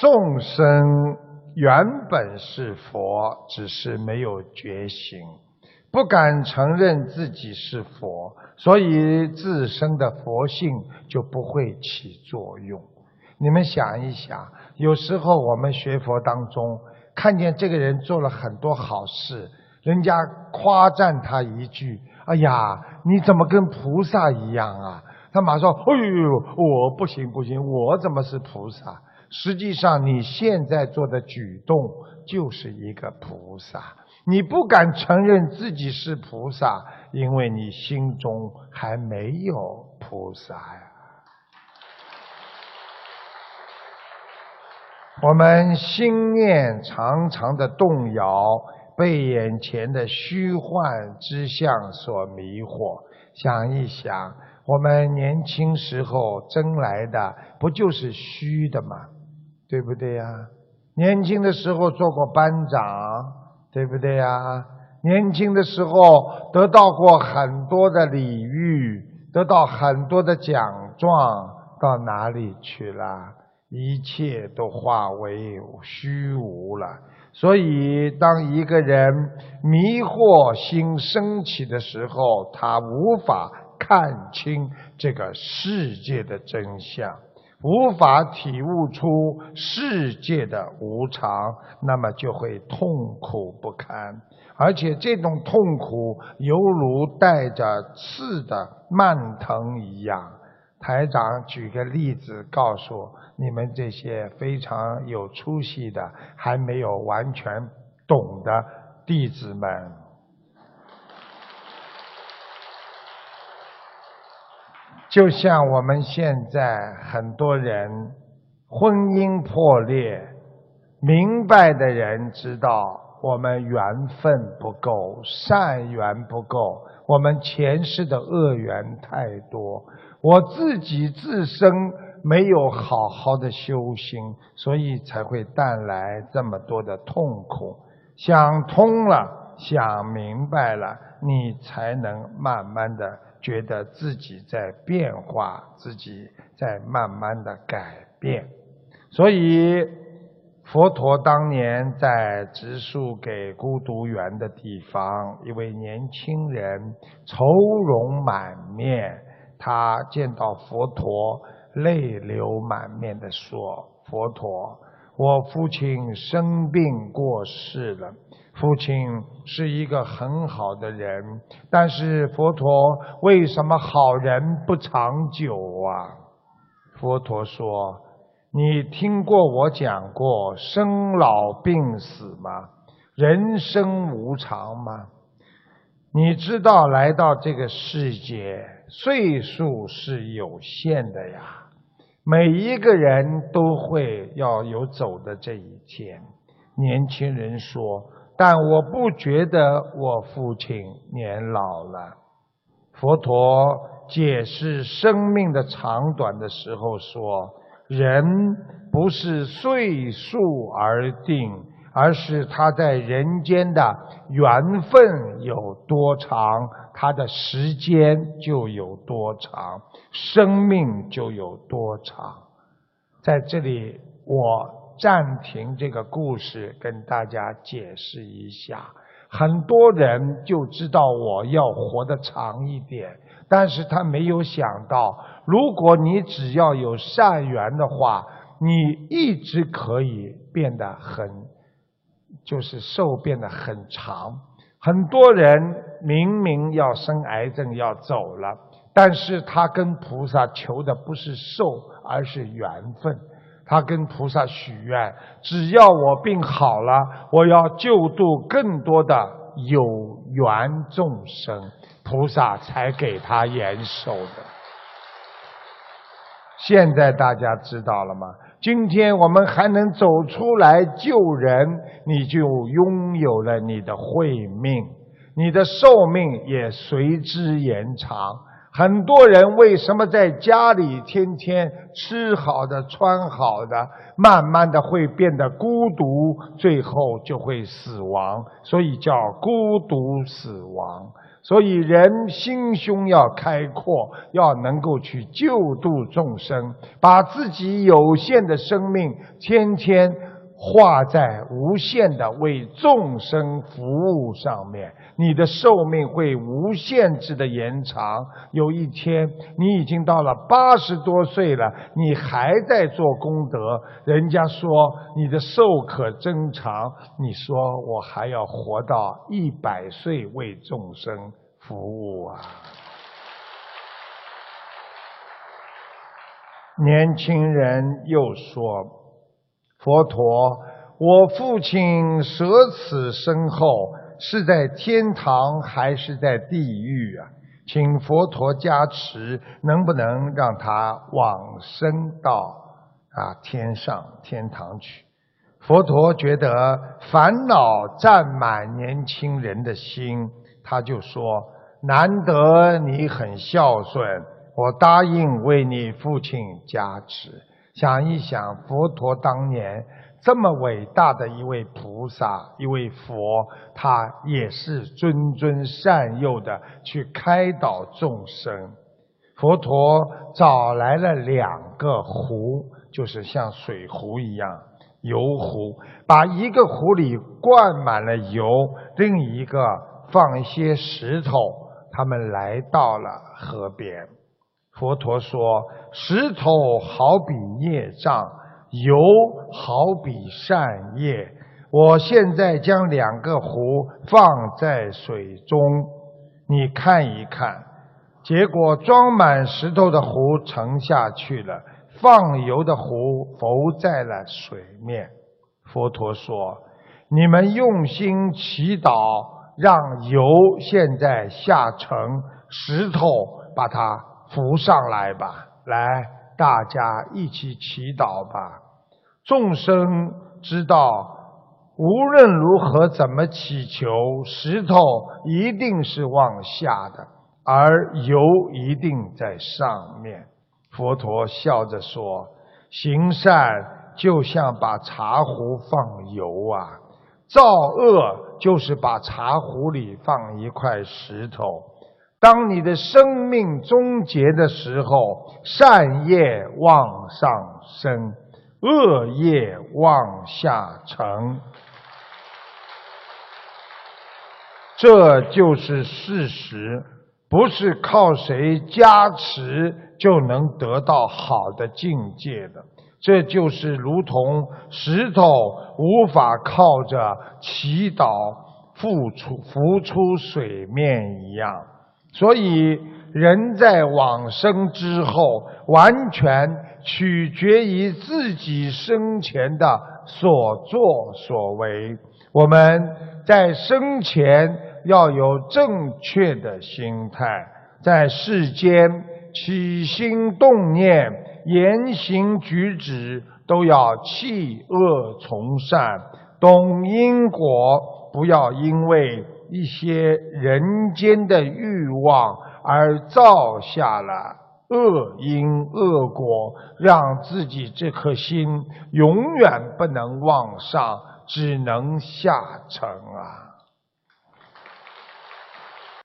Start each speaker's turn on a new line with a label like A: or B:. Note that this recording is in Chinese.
A: 众生原本是佛，只是没有觉醒，不敢承认自己是佛，所以自身的佛性就不会起作用。你们想一想，有时候我们学佛当中，看见这个人做了很多好事，人家夸赞他一句：“哎呀，你怎么跟菩萨一样啊？”他马上：“哎呦，我不行不行，我怎么是菩萨？”实际上，你现在做的举动就是一个菩萨。你不敢承认自己是菩萨，因为你心中还没有菩萨呀。我们心念常常的动摇，被眼前的虚幻之相所迷惑。想一想，我们年轻时候争来的不就是虚的吗？对不对呀？年轻的时候做过班长，对不对呀？年轻的时候得到过很多的礼遇，得到很多的奖状，到哪里去了？一切都化为虚无了。所以，当一个人迷惑心升起的时候，他无法看清这个世界的真相。无法体悟出世界的无常，那么就会痛苦不堪，而且这种痛苦犹如带着刺的蔓藤一样。台长举个例子告诉你们这些非常有出息的、还没有完全懂的弟子们。就像我们现在很多人婚姻破裂，明白的人知道我们缘分不够，善缘不够，我们前世的恶缘太多，我自己自身没有好好的修行，所以才会带来这么多的痛苦。想通了，想明白了，你才能慢慢的。觉得自己在变化，自己在慢慢的改变，所以佛陀当年在植树给孤独园的地方，一位年轻人愁容满面，他见到佛陀，泪流满面的说：“佛陀，我父亲生病过世了。”父亲是一个很好的人，但是佛陀为什么好人不长久啊？佛陀说：“你听过我讲过生老病死吗？人生无常吗？你知道来到这个世界岁数是有限的呀，每一个人都会要有走的这一天。”年轻人说。但我不觉得我父亲年老了。佛陀解释生命的长短的时候说：“人不是岁数而定，而是他在人间的缘分有多长，他的时间就有多长，生命就有多长。”在这里，我。暂停这个故事，跟大家解释一下。很多人就知道我要活得长一点，但是他没有想到，如果你只要有善缘的话，你一直可以变得很，就是寿变得很长。很多人明明要生癌症要走了，但是他跟菩萨求的不是寿，而是缘分。他跟菩萨许愿，只要我病好了，我要救度更多的有缘众生，菩萨才给他延寿的。现在大家知道了吗？今天我们还能走出来救人，你就拥有了你的慧命，你的寿命也随之延长。很多人为什么在家里天天吃好的、穿好的，慢慢的会变得孤独，最后就会死亡，所以叫孤独死亡。所以人心胸要开阔，要能够去救度众生，把自己有限的生命天天化在无限的为众生服务上面，你的寿命会无限制的延长。有一天，你已经到了八十多岁了，你还在做功德，人家说你的寿可增长，你说我还要活到一百岁为众生服务啊！年轻人又说。佛陀，我父亲舍此身后是在天堂还是在地狱啊？请佛陀加持，能不能让他往生到啊天上天堂去？佛陀觉得烦恼占满年轻人的心，他就说：难得你很孝顺，我答应为你父亲加持。想一想，佛陀当年这么伟大的一位菩萨、一位佛，他也是谆谆善诱的去开导众生。佛陀找来了两个壶，就是像水壶一样油壶，把一个壶里灌满了油，另一个放一些石头。他们来到了河边。佛陀说：“石头好比业障，油好比善业。我现在将两个壶放在水中，你看一看。结果装满石头的壶沉下去了，放油的壶浮在了水面。佛陀说：你们用心祈祷，让油现在下沉，石头把它。”浮上来吧，来，大家一起祈祷吧。众生知道，无论如何怎么祈求，石头一定是往下的，而油一定在上面。佛陀笑着说：“行善就像把茶壶放油啊，造恶就是把茶壶里放一块石头。”当你的生命终结的时候，善业往上升，恶业往下沉，这就是事实，不是靠谁加持就能得到好的境界的。这就是如同石头无法靠着祈祷付出浮出水面一样。所以，人在往生之后，完全取决于自己生前的所作所为。我们在生前要有正确的心态，在世间起心动念、言行举止都要弃恶从善，懂因果，不要因为。一些人间的欲望，而造下了恶因恶果，让自己这颗心永远不能往上，只能下沉啊！